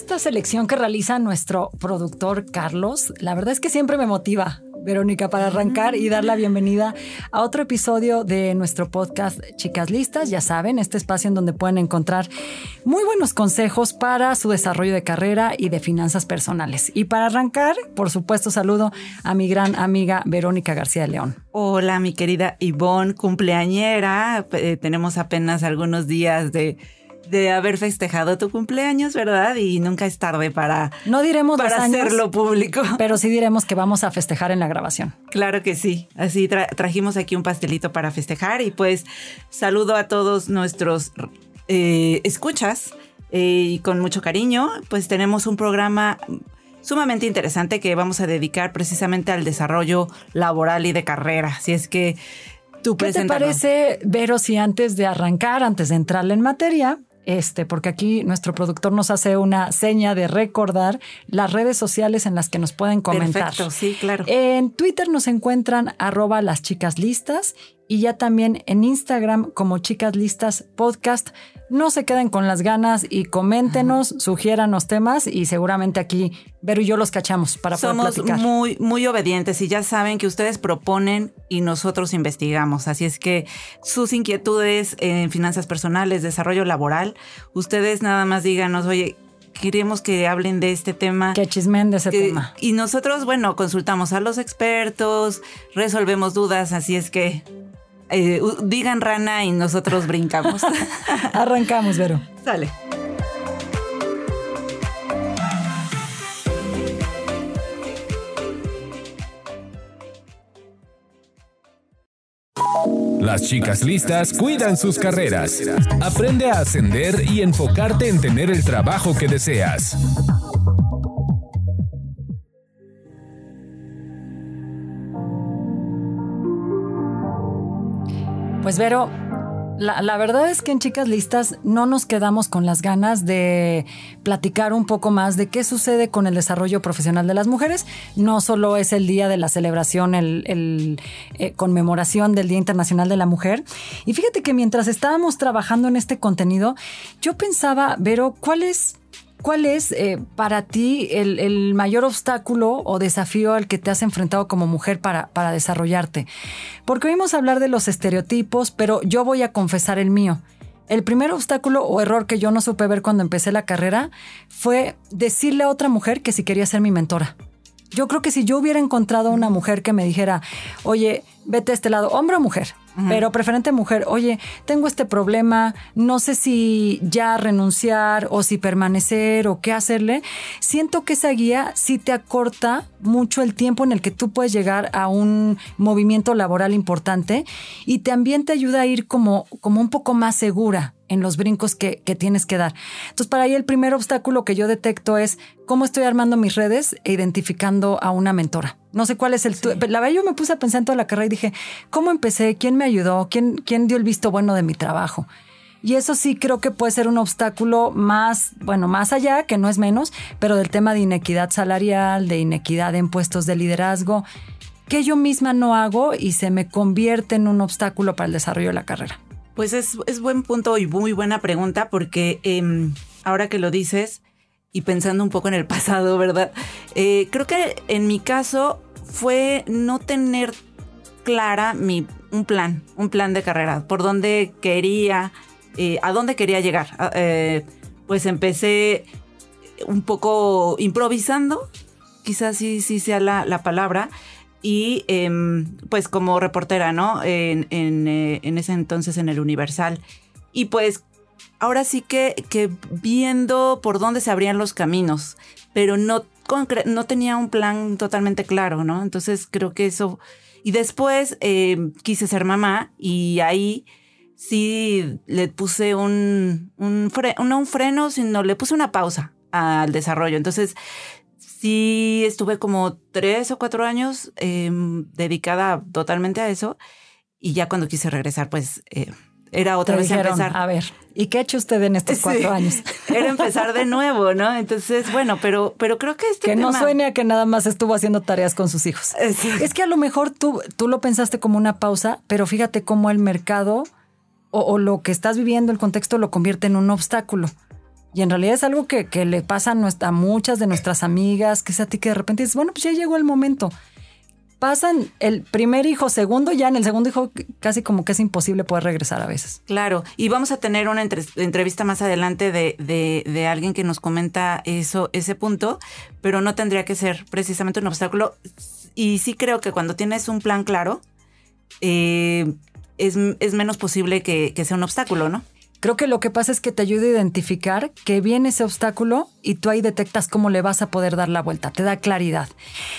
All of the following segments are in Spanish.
Esta selección que realiza nuestro productor Carlos, la verdad es que siempre me motiva. Verónica, para arrancar y dar la bienvenida a otro episodio de nuestro podcast Chicas Listas. Ya saben, este espacio en donde pueden encontrar muy buenos consejos para su desarrollo de carrera y de finanzas personales. Y para arrancar, por supuesto, saludo a mi gran amiga Verónica García de León. Hola, mi querida Ivonne, cumpleañera. Eh, tenemos apenas algunos días de de haber festejado tu cumpleaños, ¿verdad? Y nunca es tarde para, no diremos para hacerlo público. Pero sí diremos que vamos a festejar en la grabación. Claro que sí. Así trajimos aquí un pastelito para festejar y pues saludo a todos nuestros eh, escuchas eh, y con mucho cariño. Pues tenemos un programa sumamente interesante que vamos a dedicar precisamente al desarrollo laboral y de carrera. Así es que tú ¿Qué te parece, Vero, si antes de arrancar, antes de entrarle en materia, este, porque aquí nuestro productor nos hace una seña de recordar las redes sociales en las que nos pueden comentar. Perfecto, sí, claro. En Twitter nos encuentran arroba las chicas listas y ya también en Instagram como Chicas Listas Podcast. No se queden con las ganas y coméntenos, sugiéranos temas y seguramente aquí Vero y yo los cachamos para Somos poder platicar. muy, muy obedientes y ya saben que ustedes proponen y nosotros investigamos. Así es que sus inquietudes en finanzas personales, desarrollo laboral, ustedes nada más díganos, oye, queremos que hablen de este tema. Que chismen de ese tema. Y nosotros, bueno, consultamos a los expertos, resolvemos dudas, así es que eh, digan rana y nosotros brincamos. Arrancamos, Vero. Sale. Las chicas listas cuidan sus carreras. Aprende a ascender y enfocarte en tener el trabajo que deseas. Pues Vero, la, verdad es que en Chicas Listas no nos quedamos con las ganas de platicar un poco más de qué sucede con el desarrollo profesional de las mujeres. No solo es el día de la celebración, el, eh, conmemoración del Día Internacional de la Mujer. Y fíjate que mientras estábamos trabajando en este contenido, yo pensaba, Vero, ¿cuál es ¿Cuál es eh, para ti el, mayor obstáculo o desafío al que te has enfrentado como mujer para, para desarrollarte? Porque oímos hablar de los estereotipos, pero yo voy a confesar el mío. El primer obstáculo o error que yo no supe ver cuando empecé la carrera fue decirle a otra mujer que si quería ser mi mentora. Yo creo que si yo hubiera encontrado a una mujer que me dijera, oye, vete a este lado, hombre o mujer, pero preferente mujer, oye, tengo este problema, no sé si ya renunciar o si permanecer o qué hacerle, siento que esa guía sí te acorta mucho el tiempo en el que tú puedes llegar a un movimiento laboral importante y también te ayuda a ir como, como un poco más segura en los brincos que, que, tienes que dar. Entonces, para ahí el primer obstáculo que yo detecto es cómo estoy armando mis redes e identificando a una mentora. No sé cuál es el... La verdad, yo me puse a pensar en toda la carrera y dije, ¿cómo empecé? ¿Quién me ayudó? ¿Quién, ¿Quién dio el visto bueno de mi trabajo? Y eso sí creo que puede ser un obstáculo más, bueno, más allá, que no es menos, pero del tema de inequidad salarial, de inequidad en puestos de liderazgo, que yo misma no hago y se me convierte en un obstáculo para el desarrollo de la carrera. Pues es, es buen punto y muy buena pregunta porque em, ahora que lo dices y pensando un poco en el pasado, ¿verdad? Eh, creo que en mi caso fue no tener clara mi, un plan, un plan de carrera, por dónde quería, eh, a dónde quería llegar. Ah, eh, pues empecé un poco improvisando, quizás sí, sí sea la, la palabra, y em, pues como reportera, ¿no? En, eh, en, ese entonces en el Universal. Y pues ahora sí que, que viendo por dónde se abrían los caminos, pero no, no tenía un plan totalmente claro, ¿no? Entonces creo que eso... Y después em, quise ser mamá y ahí sí le puse un, un, no un freno, sino le puse una pausa al desarrollo. Entonces, sí estuve como tres o cuatro años em, dedicada totalmente a eso. Y ya cuando quise regresar, pues eh, era otra vez empezar. A ver, ¿y qué ha hecho usted en estos cuatro años? Era empezar de nuevo, ¿no? Entonces, bueno, pero, pero creo que este Que no suene a que nada más estuvo haciendo tareas con sus hijos. Es que a lo mejor tú, tú lo pensaste como una pausa, pero fíjate cómo el mercado o, lo que estás viviendo, el contexto, lo convierte en un obstáculo. Y en realidad es algo que, le pasa a, a, muchas de nuestras amigas, que es a ti que de repente dices, bueno, pues ya llegó el momento. Pasan el primer hijo, segundo, ya en el segundo hijo casi como que es imposible poder regresar a veces. Claro, y vamos a tener una entrevista más adelante de, de, alguien que nos comenta eso, ese punto, pero no tendría que ser precisamente un obstáculo. Y sí creo que cuando tienes un plan claro, eh, es, menos posible que, que sea un obstáculo, ¿no? Creo que lo que pasa es que te ayuda a identificar que viene ese obstáculo y tú ahí detectas cómo le vas a poder dar la vuelta, te da claridad.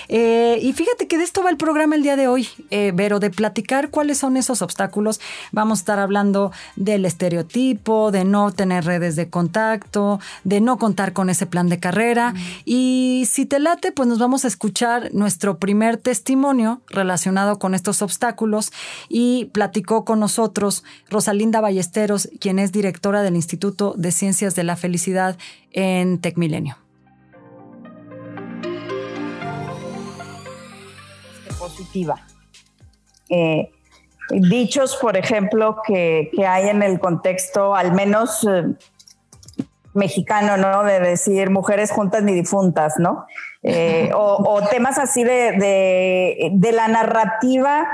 Eh, y fíjate que de esto va el programa el día de hoy, eh, Vero, de platicar cuáles son esos obstáculos. Vamos a estar hablando del estereotipo, de no tener redes de contacto, de no contar con ese plan de carrera. Y si te late, pues nos vamos a escuchar nuestro primer testimonio relacionado con estos obstáculos y platicó con nosotros Rosalinda Ballesteros, quien es directora del Instituto de Ciencias de la Felicidad en TecMilenio. Positiva. Eh, dichos, por ejemplo, que, hay en el contexto, al menos eh, mexicano, ¿no? De decir mujeres juntas ni difuntas, ¿no? Eh, o, temas así de, de la narrativa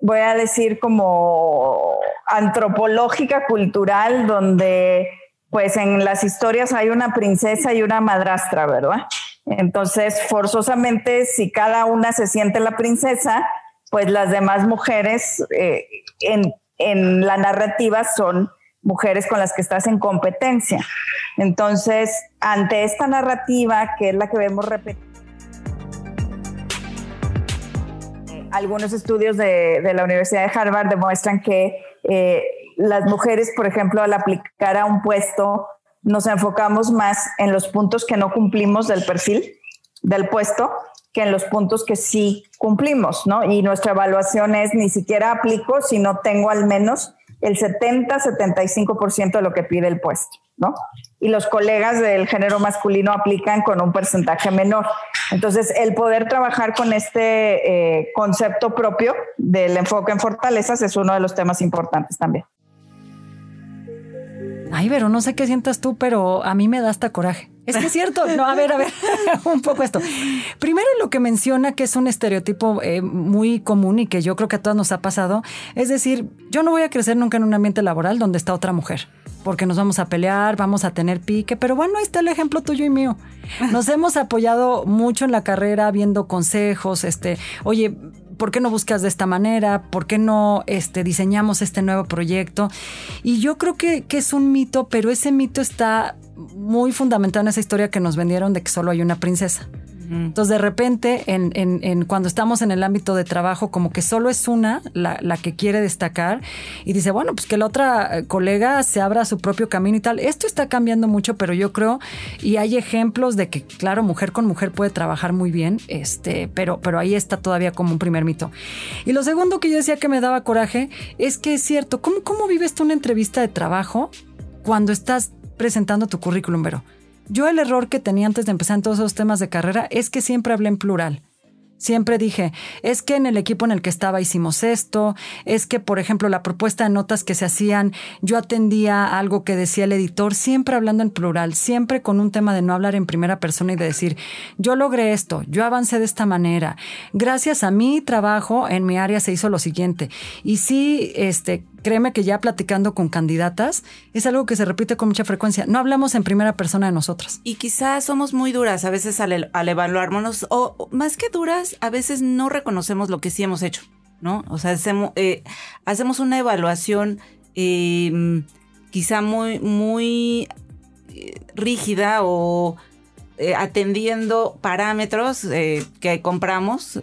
voy a decir como antropológica, cultural, donde pues en las historias hay una princesa y una madrastra, ¿verdad? Entonces, forzosamente, si cada una se siente la princesa, pues las demás mujeres eh, en, en la narrativa son mujeres con las que estás en competencia. Entonces, ante esta narrativa, que es la que vemos repetir, algunos estudios de, la Universidad de Harvard demuestran que eh, las mujeres, por ejemplo, al aplicar a un puesto, nos enfocamos más en los puntos que no cumplimos del perfil del puesto que en los puntos que sí cumplimos, ¿no? Y nuestra evaluación es ni siquiera aplico si no tengo al menos el 70-75% de lo que pide el puesto, ¿no? Y los colegas del género masculino aplican con un porcentaje menor. Entonces, el poder trabajar con este eh, concepto propio del enfoque en fortalezas es uno de los temas importantes también. Ay, pero no sé qué sientas tú, pero a mí me da hasta coraje. Es que es cierto. No, a ver, a ver, un poco esto. Primero lo que menciona que es un estereotipo eh, muy común y que yo creo que a todos nos ha pasado, es decir, yo no voy a crecer nunca en un ambiente laboral donde está otra mujer, porque nos vamos a pelear, vamos a tener pique, pero bueno, ahí está el ejemplo tuyo y mío. Nos hemos apoyado mucho en la carrera viendo consejos, este, oye, ¿por qué no buscas de esta manera? ¿Por qué no este, diseñamos este nuevo proyecto? Y yo creo que, que es un mito, pero ese mito está muy fundamentado en esa historia que nos vendieron de que solo hay una princesa. Entonces, de repente, en, en, cuando estamos en el ámbito de trabajo, como que solo es una la, la, que quiere destacar y dice, bueno, pues que la otra eh, colega se abra su propio camino y tal. Esto está cambiando mucho, pero yo creo, y hay ejemplos de que, claro, mujer con mujer puede trabajar muy bien, este, pero, pero ahí está todavía como un primer mito. Y lo segundo que yo decía que me daba coraje es que es cierto, ¿cómo, cómo vives tú una entrevista de trabajo cuando estás presentando tu currículum, Vero. Yo el error que tenía antes de empezar en todos esos temas de carrera es que siempre hablé en plural. Siempre dije, es que en el equipo en el que estaba hicimos esto, es que, por ejemplo, la propuesta de notas que se hacían, yo atendía algo que decía el editor, siempre hablando en plural, siempre con un tema de no hablar en primera persona y de decir, yo logré esto, yo avancé de esta manera, gracias a mi trabajo en mi área se hizo lo siguiente. Y sí, este, créeme que ya platicando con candidatas es algo que se repite con mucha frecuencia. No hablamos en primera persona de nosotras. Y quizás somos muy duras a veces al, al evaluarnos, o más que duras, a veces no reconocemos lo que sí hemos hecho, ¿no? O sea, hacemos, eh, hacemos una evaluación em, quizá muy, muy eh, rígida o eh, atendiendo parámetros que compramos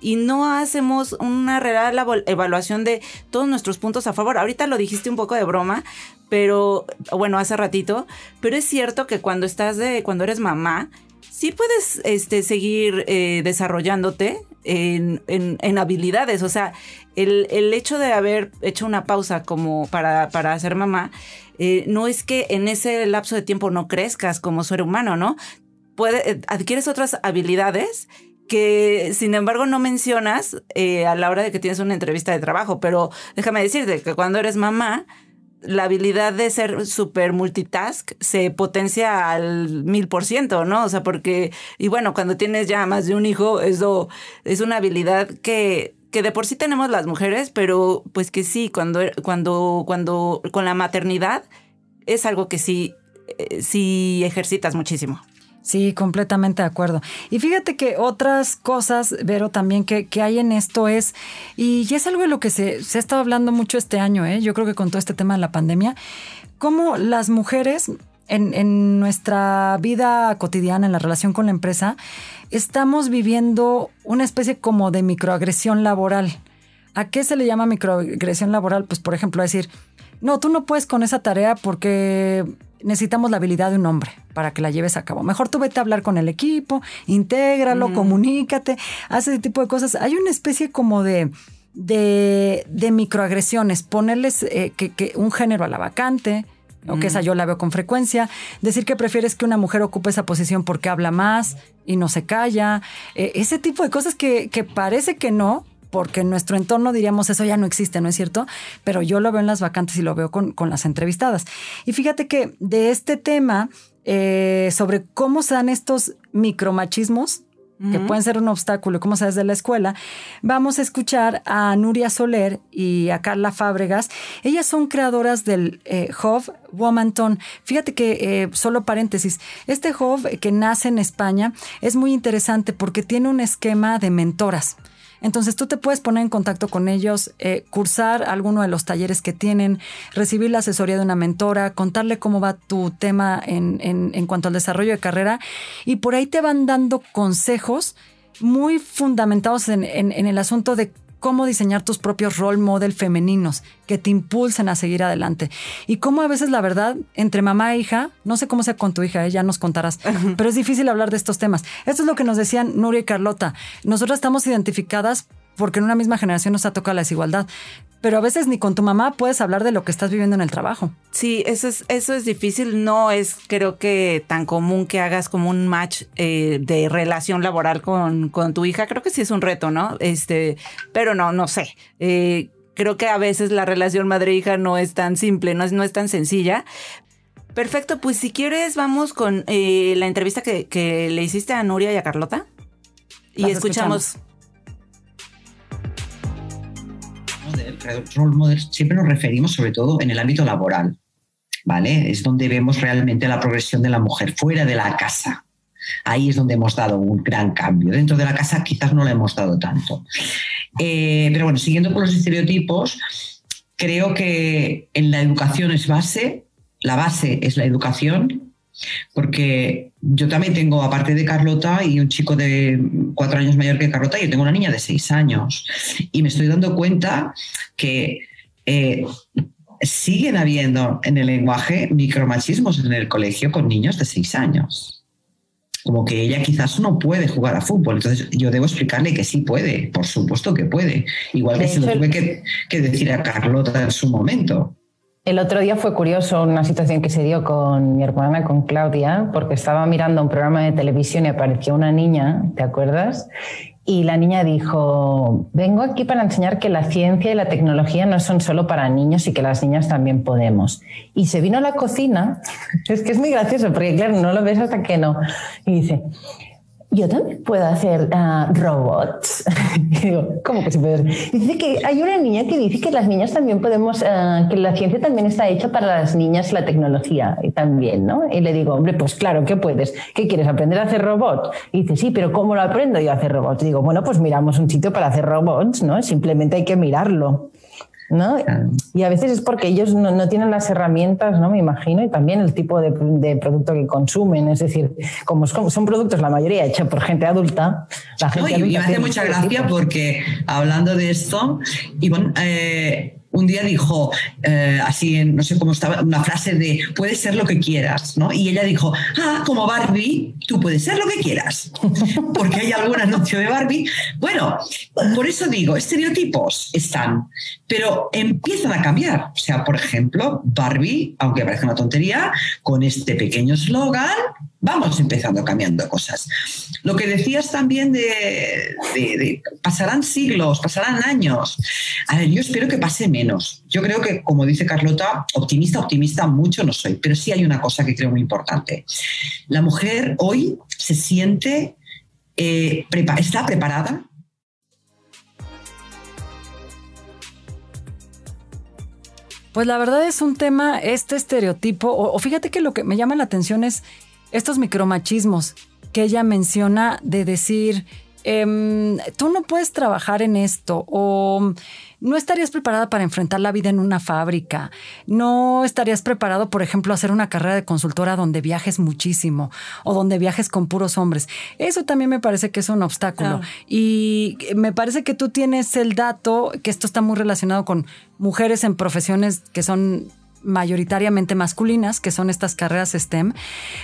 y no hacemos una real evaluación de todos nuestros puntos a favor. Ahorita lo dijiste un poco de broma, pero bueno, hace ratito, pero es cierto que cuando estás de, cuando eres mamá, sí puedes este, seguir eh, desarrollándote en, en, habilidades. O sea, el, el, hecho de haber hecho una pausa como para, para ser mamá, eh, no es que en ese lapso de tiempo no crezcas como ser humano, ¿no? Puede, eh, adquieres otras habilidades que sin embargo no mencionas a la hora de que tienes una entrevista de trabajo, pero déjame decirte que cuando eres mamá, la habilidad de ser súper multitask se potencia al mil por ciento, ¿no? O sea, porque, y bueno, cuando tienes ya más de un hijo, eso es una habilidad que, que de por sí tenemos las mujeres, pero pues que sí, cuando, cuando, cuando, con la maternidad es algo que sí, eh, sí ejercitas muchísimo. Sí, completamente de acuerdo. Y fíjate que otras cosas, Vero, también que, hay en esto es, y, es algo de lo que se, se ha estado hablando mucho este año, ¿eh? yo creo que con todo este tema de la pandemia, cómo las mujeres en, en nuestra vida cotidiana, en la relación con la empresa, estamos viviendo una especie como de microagresión laboral. ¿A qué se le llama microagresión laboral? Pues, por ejemplo, decir, no, tú no puedes con esa tarea porque necesitamos la habilidad de un hombre para que la lleves a cabo. Mejor tú vete a hablar con el equipo, intégralo, comunícate, haz ese tipo de cosas. Hay una especie como de, de, microagresiones, ponerles eh, que, un género a la vacante, o que esa yo la veo con frecuencia, decir que prefieres que una mujer ocupe esa posición porque habla más y no se calla, eh, ese tipo de cosas que, que parece que no, porque en nuestro entorno diríamos eso ya no existe, ¿no es cierto? Pero yo lo veo en las vacantes y lo veo con, las entrevistadas. Y fíjate que de este tema eh, sobre cómo se dan estos micromachismos, que pueden ser un obstáculo, cómo se desde la escuela, vamos a escuchar a Nuria Soler y a Carla Fábregas. Ellas son creadoras del eh, Hove Womanton. Fíjate que, eh, solo paréntesis, este Hove que nace en España es muy interesante porque tiene un esquema de mentoras. Entonces tú te puedes poner en contacto con ellos, eh, cursar alguno de los talleres que tienen, recibir la asesoría de una mentora, contarle cómo va tu tema en, en cuanto al desarrollo de carrera. Y por ahí te van dando consejos muy fundamentados en, en, el asunto de cómo diseñar tus propios role model femeninos que te impulsen a seguir adelante. Y cómo a veces la verdad, entre mamá e hija, no sé cómo sea con tu hija, ¿eh? ya nos contarás, pero es difícil hablar de estos temas. Esto es lo que nos decían Nuria y Carlota. Nosotras estamos identificadas porque en una misma generación nos ha tocado la desigualdad. Pero a veces ni con tu mamá puedes hablar de lo que estás viviendo en el trabajo. Sí, eso es, eso es difícil. No es, creo que, tan común que hagas como un match eh, de relación laboral con, con, tu hija. Creo que sí es un reto, ¿no? Este, pero no, no sé. Eh, creo que a veces la relación madre-hija no es tan simple, no es, no es tan sencilla. Perfecto, pues si quieres vamos con eh, la entrevista que, que, le hiciste a Nuria y a Carlota. Y escuchamos role models siempre nos referimos sobre todo en el ámbito laboral, ¿vale? Es donde vemos realmente la progresión de la mujer fuera de la casa. Ahí es donde hemos dado un gran cambio. Dentro de la casa quizás no lo hemos dado tanto. Eh, pero bueno, siguiendo con los estereotipos, creo que en la educación es base, la base es la educación, porque yo también tengo, aparte de Carlota y un chico de cuatro años mayor que Carlota, yo tengo una niña de seis años. Y me estoy dando cuenta que eh, siguen habiendo en el lenguaje micromachismos en el colegio con niños de seis años. Como que ella quizás no puede jugar a fútbol. Entonces yo debo explicarle que sí puede, por supuesto que puede. Igual que se lo tuve que, que decir a Carlota en su momento. El otro día fue curioso una situación que se dio con mi hermana, con Claudia, porque estaba mirando un programa de televisión y apareció una niña, ¿te acuerdas? Y la niña dijo, vengo aquí para enseñar que la ciencia y la tecnología no son solo para niños y que las niñas también podemos. Y se vino a la cocina, es que es muy gracioso, porque claro, no lo ves hasta que no. Y dice, yo también puedo hacer ah, robots. digo, ¿cómo que se puede Dice que hay una niña que dice que las niñas también podemos, ah, que la ciencia también está hecha para las niñas la tecnología también, ¿no? Y le digo, hombre, pues claro, ¿qué puedes? ¿Qué quieres? ¿Aprender a hacer robots? Y dice, sí, pero ¿cómo lo aprendo yo a hacer robots? Digo, bueno, pues miramos un sitio para hacer robots, ¿no? Simplemente hay que mirarlo. ¿No? Y a veces es porque ellos no, tienen las herramientas, ¿no? Me imagino, y también el tipo de, producto que consumen. Es decir, como son productos la mayoría hechos por gente adulta, la gente y me hace mucha gracia porque hablando de esto, Ivonne, eh, un día dijo, eh, así, no sé cómo estaba, una frase de, puedes ser lo que quieras, ¿no? Y ella dijo, ah, como Barbie, tú puedes ser lo que quieras, porque hay algún anuncio de Barbie. Bueno, por eso digo, estereotipos están, pero empiezan a cambiar. O sea, por ejemplo, Barbie, aunque parezca una tontería, con este pequeño eslogan, vamos empezando cambiando cosas. Lo que decías también de, pasarán siglos, pasarán años. A ver, yo espero que pase menos. Yo creo que, como dice Carlota, optimista, optimista mucho no soy, pero sí hay una cosa que creo muy importante. La mujer hoy se siente, eh, está preparada Pues la verdad es un tema, este estereotipo, o, fíjate que lo que me llama la atención es estos micromachismos que ella menciona de decir, em, tú no puedes trabajar en esto o no estarías preparada para enfrentar la vida en una fábrica, no estarías preparado, por ejemplo, a hacer una carrera de consultora donde viajes muchísimo o donde viajes con puros hombres. Eso también me parece que es un obstáculo. Y me parece que tú tienes el dato, que esto está muy relacionado con mujeres en profesiones que son mayoritariamente masculinas, que son estas carreras STEM.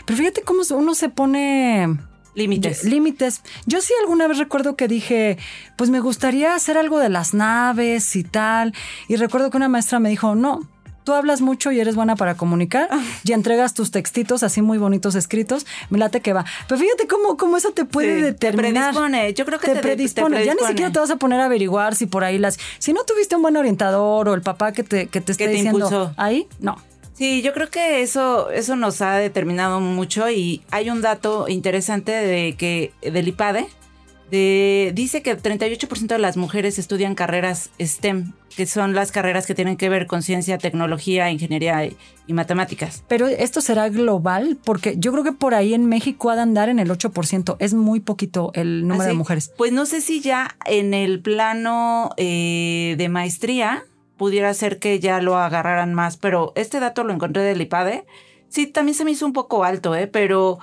Pero fíjate cómo uno se pone... Límites. Límites. Yo sí alguna vez recuerdo que dije, pues me gustaría hacer algo de las naves y tal. Y recuerdo que una maestra me dijo, no, tú hablas mucho y eres buena para comunicar y entregas tus textitos así muy bonitos escritos, me late que va. Pero fíjate cómo, cómo eso te puede determinar. Te predispone, yo creo que te, predispone. Ya ni siquiera te vas a poner a averiguar si por ahí las... Si no tuviste un buen orientador o el papá que te, que te esté diciendo ahí, no. Sí, yo creo que eso, eso nos ha determinado mucho y hay un dato interesante de que del IPADE, dice que el 38% de las mujeres estudian carreras STEM, que son las carreras que tienen que ver con ciencia, tecnología, ingeniería y, matemáticas. Pero esto será global, porque yo creo que por ahí en México ha de andar en el 8%. Es muy poquito el número de ¿Ah, mujeres. Pues no sé si ya en el plano eh, de maestría pudiera ser que ya lo agarraran más, pero este dato lo encontré del IPADE. Sí, también se me hizo un poco alto, ¿eh? pero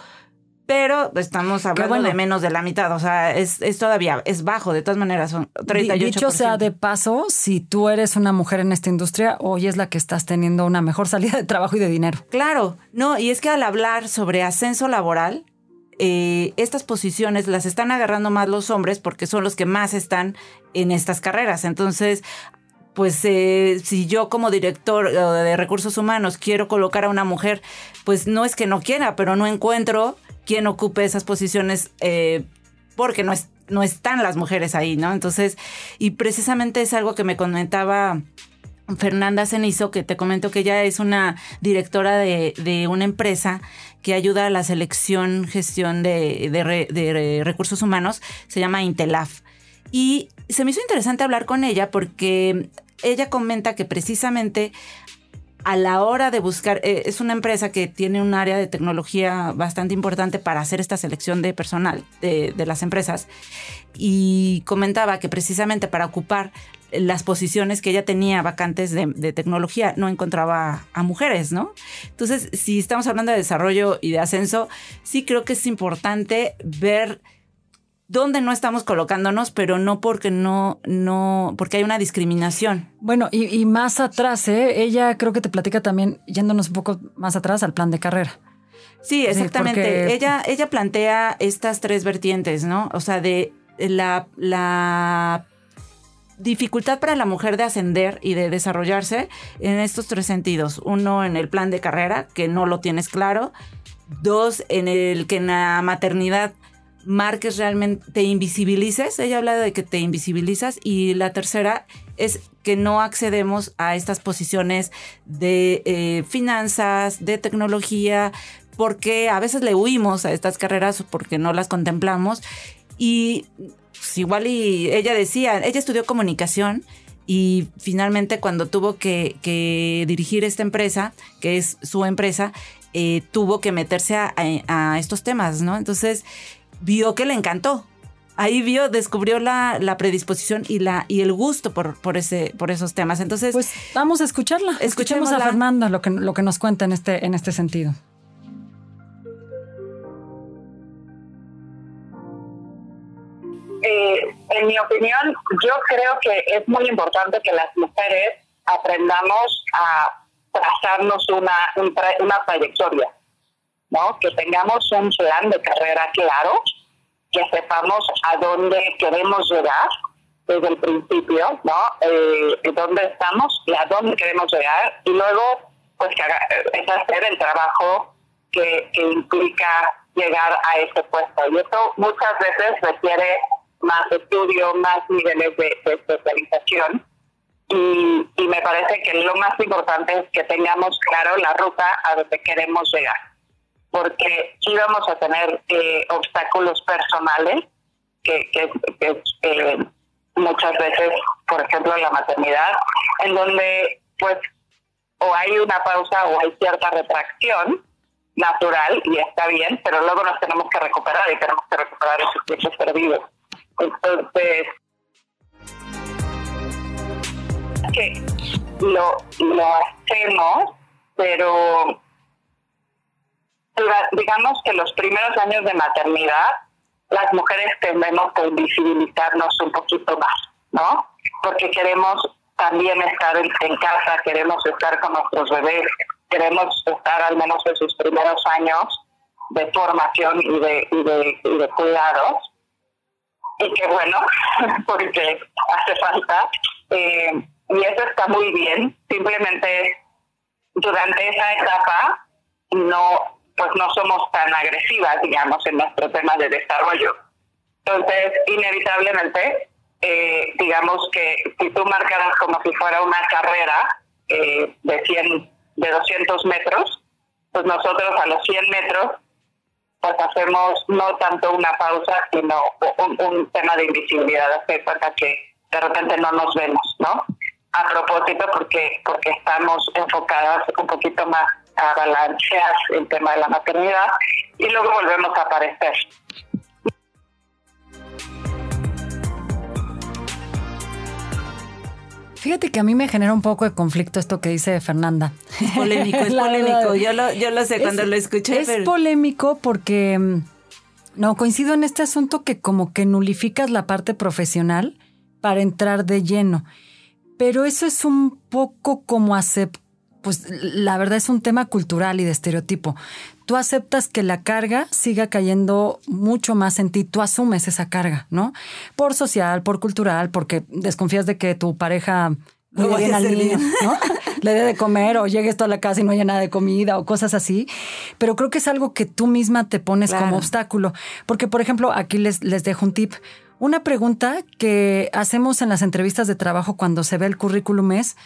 pero estamos hablando de menos de la mitad, o sea, es, todavía, es bajo, de todas maneras, son 38%. Dicho sea de paso, si tú eres una mujer en esta industria, hoy es la que estás teniendo una mejor salida de trabajo y de dinero. Claro, no, y es que al hablar sobre ascenso laboral, eh, estas posiciones las están agarrando más los hombres porque son los que más están en estas carreras. Entonces, pues eh, si yo como director eh, de recursos humanos quiero colocar a una mujer, pues no es que no quiera, pero no encuentro quien ocupe esas posiciones eh, porque no, es, no están las mujeres ahí, ¿no? Entonces, y precisamente es algo que me comentaba Fernanda Cenizo, que te comento que ella es una directora de, una empresa que ayuda a la selección, gestión de, de, recursos humanos, se llama Intelaf. Y se me hizo interesante hablar con ella porque ella comenta que precisamente a la hora de buscar, eh, es una empresa que tiene un área de tecnología bastante importante para hacer esta selección de personal de, las empresas y comentaba que precisamente para ocupar las posiciones que ella tenía vacantes de, de, tecnología no encontraba a mujeres, ¿no? Entonces, si estamos hablando de desarrollo y de ascenso, sí creo que es importante ver dónde no estamos colocándonos, pero no porque no, no, porque hay una discriminación. Bueno, y, más atrás, ¿eh? ella creo que te platica también, yéndonos un poco más atrás al plan de carrera. Sí, exactamente. Ella, ella plantea estas tres vertientes, ¿no? O sea, de la, la dificultad para la mujer de ascender y de desarrollarse en estos tres sentidos. Uno, en el plan de carrera, que no lo tienes claro. Dos, en el que en la maternidad marques realmente, te invisibilices. Ella habla de que te invisibilizas. Y la tercera es que no accedemos a estas posiciones de eh, finanzas, de tecnología, porque a veces le huimos a estas carreras porque no las contemplamos. Y pues, igual y ella decía, ella estudió comunicación y finalmente cuando tuvo que, dirigir esta empresa, que es su empresa, eh, tuvo que meterse a, a, estos temas, ¿no? Entonces, vio que le encantó. ahí vio, descubrió la, la, predisposición y la y el gusto por, por ese por esos temas. Entonces, pues vamos a escucharla. Escuchemos a Fernanda lo que lo que nos cuenta en este en este sentido. Eh, en mi opinión, yo creo que es muy importante que las mujeres aprendamos a trazarnos una, una trayectoria, Que tengamos un plan de carrera claro que sepamos a dónde queremos llegar desde el principio, ¿no? Eh, dónde estamos y a dónde queremos llegar y luego pues que es hacer el trabajo que, implica llegar a ese puesto. Y eso muchas veces requiere más estudio, más niveles de, especialización. Y, y, me parece que lo más importante es que tengamos claro la ruta a donde queremos llegar porque íbamos a tener eh, obstáculos personales que, que, muchas veces, por ejemplo, en la maternidad, en donde pues o hay una pausa o hay cierta retracción natural y está bien, pero luego nos tenemos que recuperar y tenemos que recuperar esos tiempos perdidos. Entonces, que lo, lo hacemos, pero digamos que los primeros años de maternidad, las mujeres tendemos a invisibilizarnos un poquito más, ¿no? Porque queremos también estar en, casa, queremos estar con nuestros bebés, queremos estar al menos en sus primeros años de formación y de, y de, y de cuidados. Y que bueno, porque hace falta. Eh, y eso está muy bien. Simplemente durante esa etapa no pues no somos tan agresivas, digamos, en nuestro tema de desarrollo. Entonces, inevitablemente, eh, digamos que si tú marcaras como si fuera una carrera eh, de 100, de 200 metros, pues nosotros a los 100 metros pues hacemos no tanto una pausa, sino un, tema de invisibilidad, hacer cuenta que de repente no nos vemos, ¿no? A propósito, porque, porque estamos enfocadas un poquito más a balancear el tema de la maternidad y luego volvemos a aparecer. Fíjate que a mí me genera un poco de conflicto esto que dice Fernanda. Es polémico, es polémico. Yo lo, yo lo sé cuando lo escuché. Es polémico porque, mm, no, coincido en este asunto que como que nulificas la parte profesional para entrar de lleno. Pero eso es un poco como aceptar pues la verdad es un tema cultural y de estereotipo. Tú aceptas que la carga siga cayendo mucho más en ti, tú asumes esa carga, ¿no? Por social, por cultural, porque desconfías de que tu pareja no bien al niño, ¿no? Le dé de comer o llegues toda la casa y no haya nada de comida o cosas así. Pero creo que es algo que tú misma te pones como obstáculo. Porque, por ejemplo, aquí les, les dejo un tip. Una pregunta que hacemos en las entrevistas de trabajo cuando se ve el currículum es,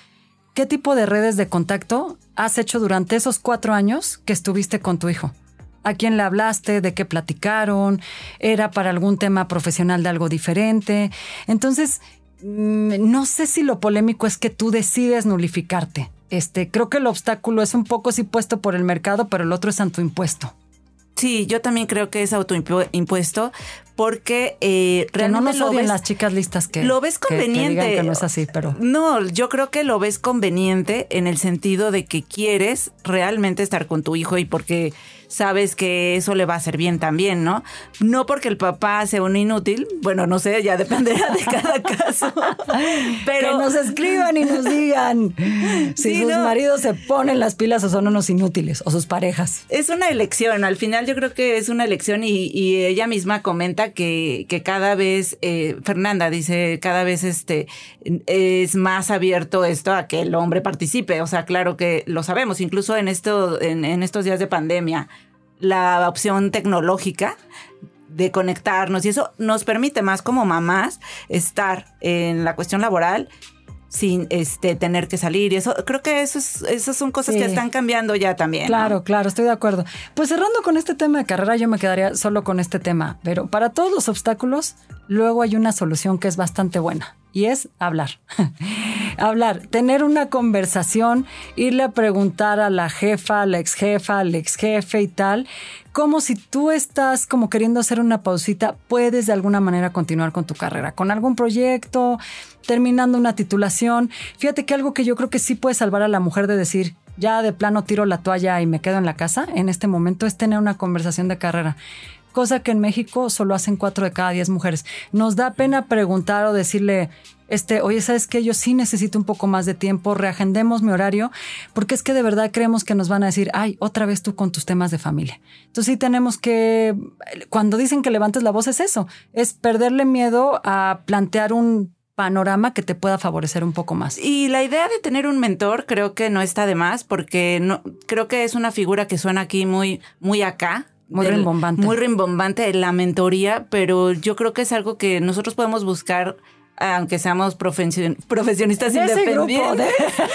¿Qué tipo de redes de contacto has hecho durante esos cuatro años que estuviste con tu hijo? ¿A quién le hablaste? ¿De qué platicaron? ¿Era para algún tema profesional de algo diferente? Entonces, mm, no sé si lo polémico es que tú decides nulificarte. Este, creo que el obstáculo es un poco sí puesto por el mercado, pero el otro es impuesto. Sí, yo también creo que es autoimpuesto porque eh, realmente no nos lo las chicas listas que lo ves conveniente. Que, no es así, pero no, yo creo que lo ves conveniente en el sentido de que quieres realmente estar con tu hijo y porque sabes que eso le va a hacer bien también, ¿no? No porque el papá sea un inútil, bueno, no sé, ya dependerá de cada caso. Pero que nos escriban y nos digan si sus maridos se ponen las pilas o son unos inútiles o sus parejas. Es una elección, al final yo creo que es una elección y, ella misma comenta que, que cada vez, eh, Fernanda dice, cada vez este es más abierto esto a que el hombre participe. O sea, claro que lo sabemos, incluso en esto, en estos días de pandemia la opción tecnológica de conectarnos y eso nos permite más como mamás estar en la cuestión laboral sin este tener que salir y eso creo que eso esas son cosas que están cambiando ya también. Claro, claro, estoy de acuerdo. Pues cerrando con este tema de carrera, yo me quedaría solo con este tema, pero para todos los obstáculos luego hay una solución que es bastante buena y es hablar. hablar, tener una conversación, irle a preguntar a la jefa, a la ex jefa, al ex jefe y tal, como si tú estás como queriendo hacer una pausita, puedes de alguna manera continuar con tu carrera, con algún proyecto, terminando una titulación. Fíjate que algo que yo creo que sí puede salvar a la mujer de decir, ya de plano tiro la toalla y me quedo en la casa, en este momento es tener una conversación de carrera cosa que en México solo hacen cuatro de cada diez mujeres. Nos da pena preguntar o decirle, este, oye, ¿sabes qué? Yo sí necesito un poco más de tiempo, reagendemos mi horario, porque es que de verdad creemos que nos van a decir, ay, otra vez tú con tus temas de familia. Entonces sí tenemos que, cuando dicen que levantes la voz es eso, es perderle miedo a plantear un panorama que te pueda favorecer un poco más. Y la idea de tener un mentor creo que no está de más porque no creo que es una figura que suena aquí muy muy acá, muy rimbombante. Muy rimbombante la mentoría, pero yo creo que es algo que nosotros podemos buscar aunque seamos profesionistas independientes.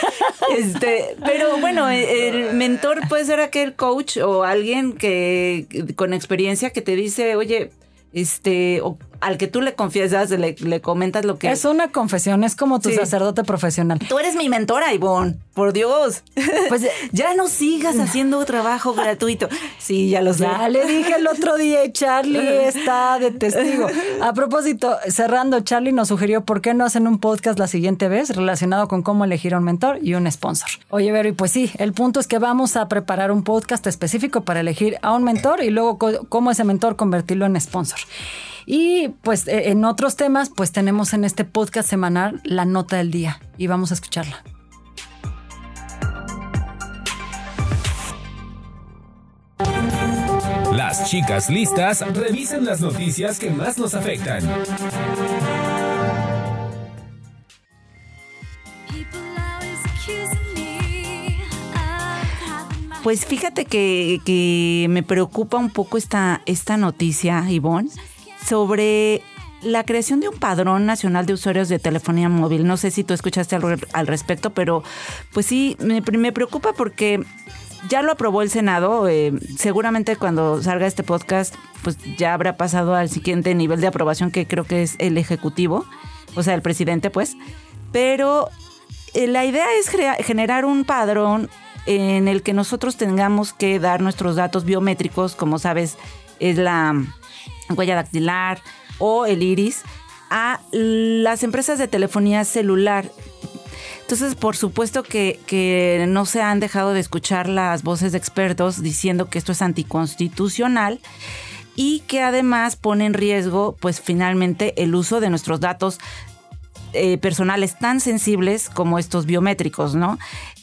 este, pero bueno, el mentor puede ser aquel coach o alguien que con experiencia que te dice, oye, este, al que tú le confiesas, le, le, comentas lo que... Es una confesión, es como tu sacerdote profesional. Tú eres mi mentora, Ivonne, por Dios. Pues ya no sigas haciendo trabajo gratuito. Sí, ya lo sé. Ya le dije el otro día y Charlie está de testigo. A propósito, cerrando, Charlie nos sugirió por qué no hacen un podcast la siguiente vez relacionado con cómo elegir a un mentor y un sponsor. Oye, Vero, y pues sí, el punto es que vamos a preparar un podcast específico para elegir a un mentor y luego cómo ese mentor convertirlo en sponsor. Y pues e, en otros temas, pues tenemos en este podcast semanal la nota del día y vamos a escucharla. Las chicas listas revisan las noticias que más nos afectan. Pues fíjate que, me preocupa un poco esta, esta noticia, Ivonne sobre la creación de un padrón nacional de usuarios de telefonía móvil. No sé si tú escuchaste algo al respecto, pero pues sí, me, preocupa porque ya lo aprobó el Senado. Eh, seguramente cuando salga este podcast, pues ya habrá pasado al siguiente nivel de aprobación que creo que es el Ejecutivo, o sea, el presidente, pues. Pero eh, la idea es generar un padrón en el que nosotros tengamos que dar nuestros datos biométricos, como sabes, es la huella dactilar o el iris a las empresas de telefonía celular. Entonces, por supuesto que, no se han dejado de escuchar las voces de expertos diciendo que esto es anticonstitucional y que además pone en riesgo, pues finalmente, el uso de nuestros datos eh, personales tan sensibles como estos biométricos, ¿no?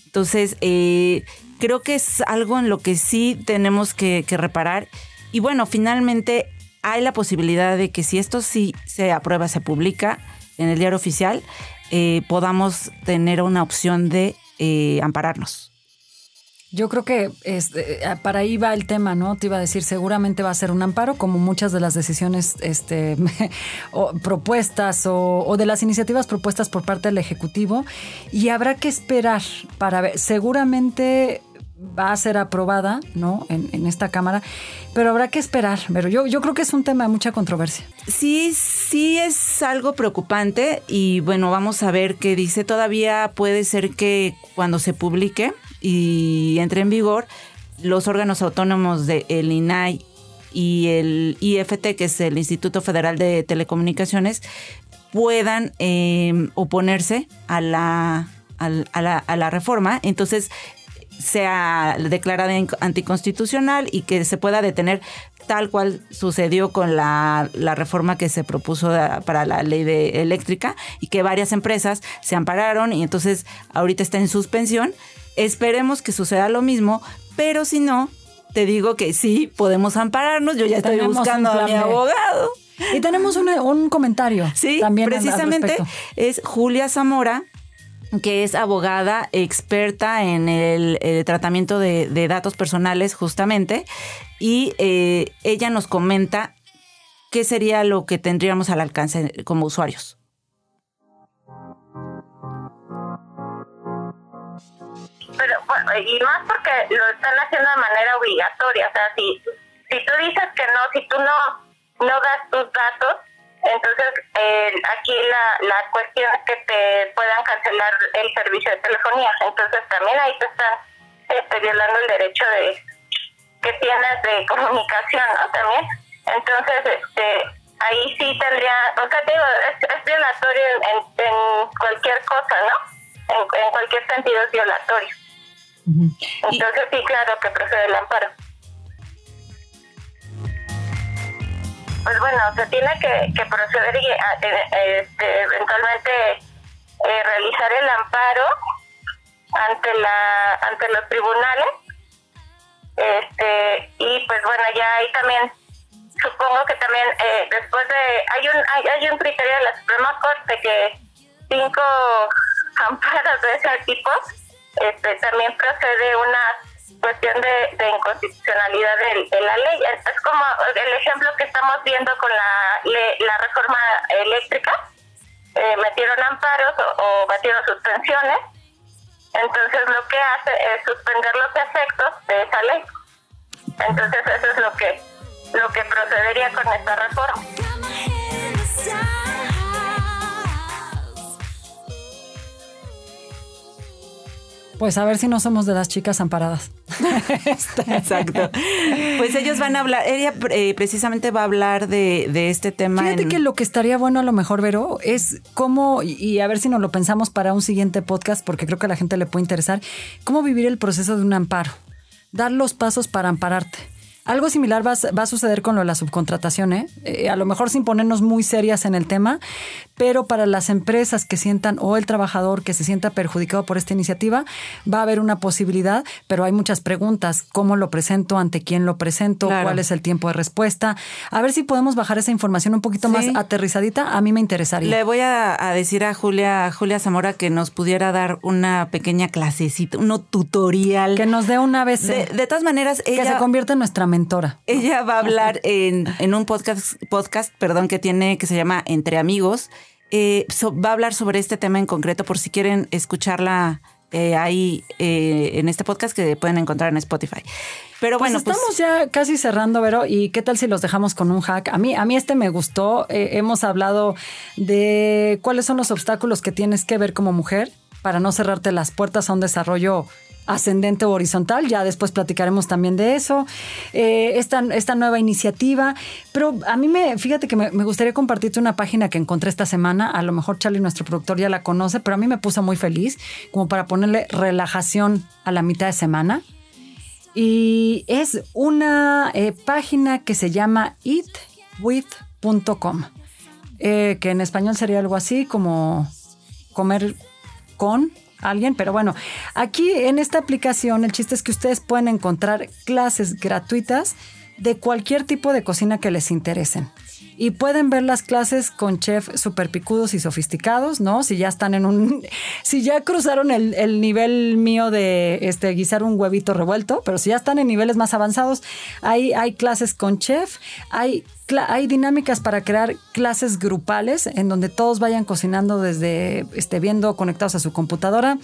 Entonces, eh, creo que es algo en lo que sí tenemos que, que reparar. Y bueno, finalmente hay la posibilidad de que si esto sí se aprueba, se publica en el diario oficial, eh, podamos tener una opción de eh, ampararnos. Yo creo que este, para ahí va el tema, ¿no? Te iba a decir, seguramente va a ser un amparo, como muchas de las decisiones este, propuestas o, de las iniciativas propuestas por parte del Ejecutivo, y habrá que esperar para ver. Seguramente va a ser aprobada, ¿no? En, esta Cámara, pero habrá que esperar. Pero yo, yo creo que es un tema de mucha controversia. Sí, sí es algo preocupante y bueno, vamos a ver qué dice. Todavía puede ser que cuando se publique y entre en vigor, los órganos autónomos del el INAI y el IFT, que es el Instituto Federal de Telecomunicaciones, puedan eh, oponerse a la, a la, a la reforma. Entonces, sea declarada anticonstitucional y que se pueda detener tal cual sucedió con la, reforma que se propuso para la ley de eléctrica y que varias empresas se ampararon y entonces ahorita está en suspensión. Esperemos que suceda lo mismo, pero si no, te digo que sí, podemos ampararnos. Yo ya estoy buscando a mi abogado. Y tenemos un, comentario. Sí, también precisamente es Julia Zamora, que es abogada experta en el, tratamiento de, datos personales justamente, y eh, ella nos comenta qué sería lo que tendríamos al alcance como usuarios. Pero, y más porque lo están haciendo de manera obligatoria, o sea, si, si tú dices que no, si tú no, no das tus datos, Entonces, eh, aquí la, la cuestión es que te puedan cancelar el servicio de telefonía. Entonces, también ahí te están este, violando el derecho de que tienes de comunicación, ¿no? También. Entonces, este, ahí sí tendría, o sea, digo, es, violatorio en, en, cualquier cosa, ¿no? En, en cualquier sentido es violatorio. Entonces, sí, claro que procede el amparo. Pues bueno, se tiene que, proceder y ah, eh, este, eventualmente eh, realizar el amparo ante la ante los tribunales. Este y pues bueno ya ahí también supongo que también eh, después de hay un hay, un criterio de la Suprema Corte que cinco amparos de ese tipo este también procede una cuestión de, de inconstitucionalidad de, la ley. Es como el ejemplo que estamos viendo con la, la reforma eléctrica. Eh, metieron amparos o, metieron suspensiones. Entonces lo que hace es suspender los efectos de esa ley. Entonces eso es lo que lo que procedería con esta reforma. Pues a ver si no somos de las chicas amparadas. Exacto. Pues ellos van a hablar, ella eh, precisamente va a hablar de, este tema. Fíjate que lo que estaría bueno a lo mejor, Vero, es cómo, y a ver si nos lo pensamos para un siguiente podcast, porque creo que a la gente le puede interesar, cómo vivir el proceso de un amparo. Dar los pasos para ampararte algo similar va, a suceder con lo de la subcontratación, ¿eh? ¿eh? A lo mejor sin ponernos muy serias en el tema, pero para las empresas que sientan o el trabajador que se sienta perjudicado por esta iniciativa, va a haber una posibilidad, pero hay muchas preguntas. ¿Cómo lo presento? ¿Ante quién lo presento? ¿Cuál es el tiempo de respuesta? A ver si podemos bajar esa información un poquito más aterrizadita. A mí me interesaría. Le voy a, decir a Julia, Julia Zamora que nos pudiera dar una pequeña clasecita, un tutorial. Que nos dé una vez. De, de todas maneras, ella... Que se convierta en nuestra mentora. Ella va a hablar en, en un podcast, podcast perdón, que tiene, que se llama Entre Amigos. Eh, va a hablar sobre este tema en concreto por si quieren escucharla eh, ahí eh, en este podcast que pueden encontrar en Spotify. Pero pues bueno, pues estamos ya casi cerrando, Vero, y qué tal si los dejamos con un hack. A mí, a mí este me gustó. hemos hablado de cuáles son los obstáculos que tienes que ver como mujer para no cerrarte las puertas a un desarrollo ascendente o horizontal, ya después platicaremos también de eso, eh, esta, esta, nueva iniciativa, pero a mí me, fíjate que me, gustaría compartirte una página que encontré esta semana, a lo mejor Charlie, nuestro productor, ya la conoce, pero a mí me puso muy feliz, como para ponerle relajación a la mitad de semana. Y es una eh, página que se llama eatwith.com, eh, que en español sería algo así como comer con alguien, pero bueno, aquí en esta aplicación el chiste es que ustedes pueden encontrar clases gratuitas de cualquier tipo de cocina que les interesen. Y pueden ver las clases con chefs super picudos y sofisticados, ¿no? Si ya están en un. Si ya cruzaron el, el, nivel mío de este, guisar un huevito revuelto, pero si ya están en niveles más avanzados, hay, hay clases con chef, hay hay dinámicas para crear clases grupales en donde todos vayan cocinando desde este, viendo conectados a su computadora.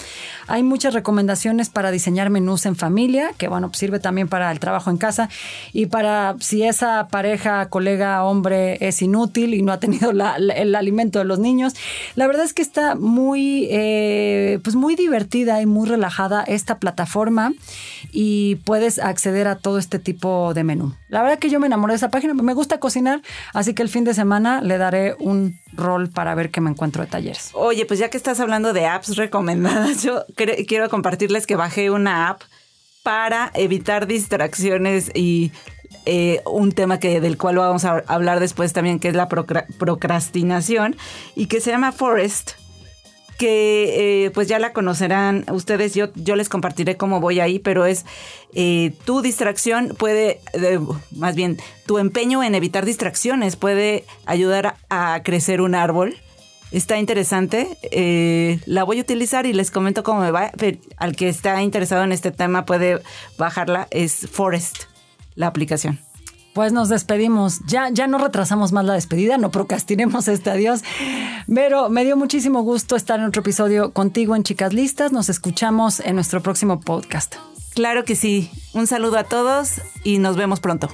Hay muchas recomendaciones para diseñar menús en familia, que bueno, pues sirve también para el trabajo en casa y para si esa pareja, colega, hombre es inútil y no ha tenido el alimento de los niños. La verdad es que está muy, eh, pues muy divertida y muy relajada esta plataforma y puedes acceder a todo este tipo de menú. La verdad que yo me enamoré de esa página, me gusta cocinar, así que el fin de semana le daré un rol para ver qué me encuentro de talleres. Oye, pues ya que estás hablando de apps recomendadas, yo quiero compartirles que bajé una app para evitar distracciones y eh, un tema que, del cual vamos a hablar después también, que es la procrastinación, y que se llama Forest que eh, pues ya la conocerán ustedes, yo, yo les compartiré cómo voy ahí, pero es eh, tu distracción puede, más bien, tu empeño en evitar distracciones puede ayudar a, crecer un árbol. Está interesante, eh, la voy a utilizar y les comento cómo me va. Al que está interesado en este tema puede bajarla, es Forest, la aplicación. Pues nos despedimos. Ya, ya no retrasamos más la despedida, no procrastinemos este adiós. Pero me dio muchísimo gusto estar en otro episodio contigo en Chicas Listas. Nos escuchamos en nuestro próximo podcast. Claro que sí. Un saludo a todos y nos vemos pronto.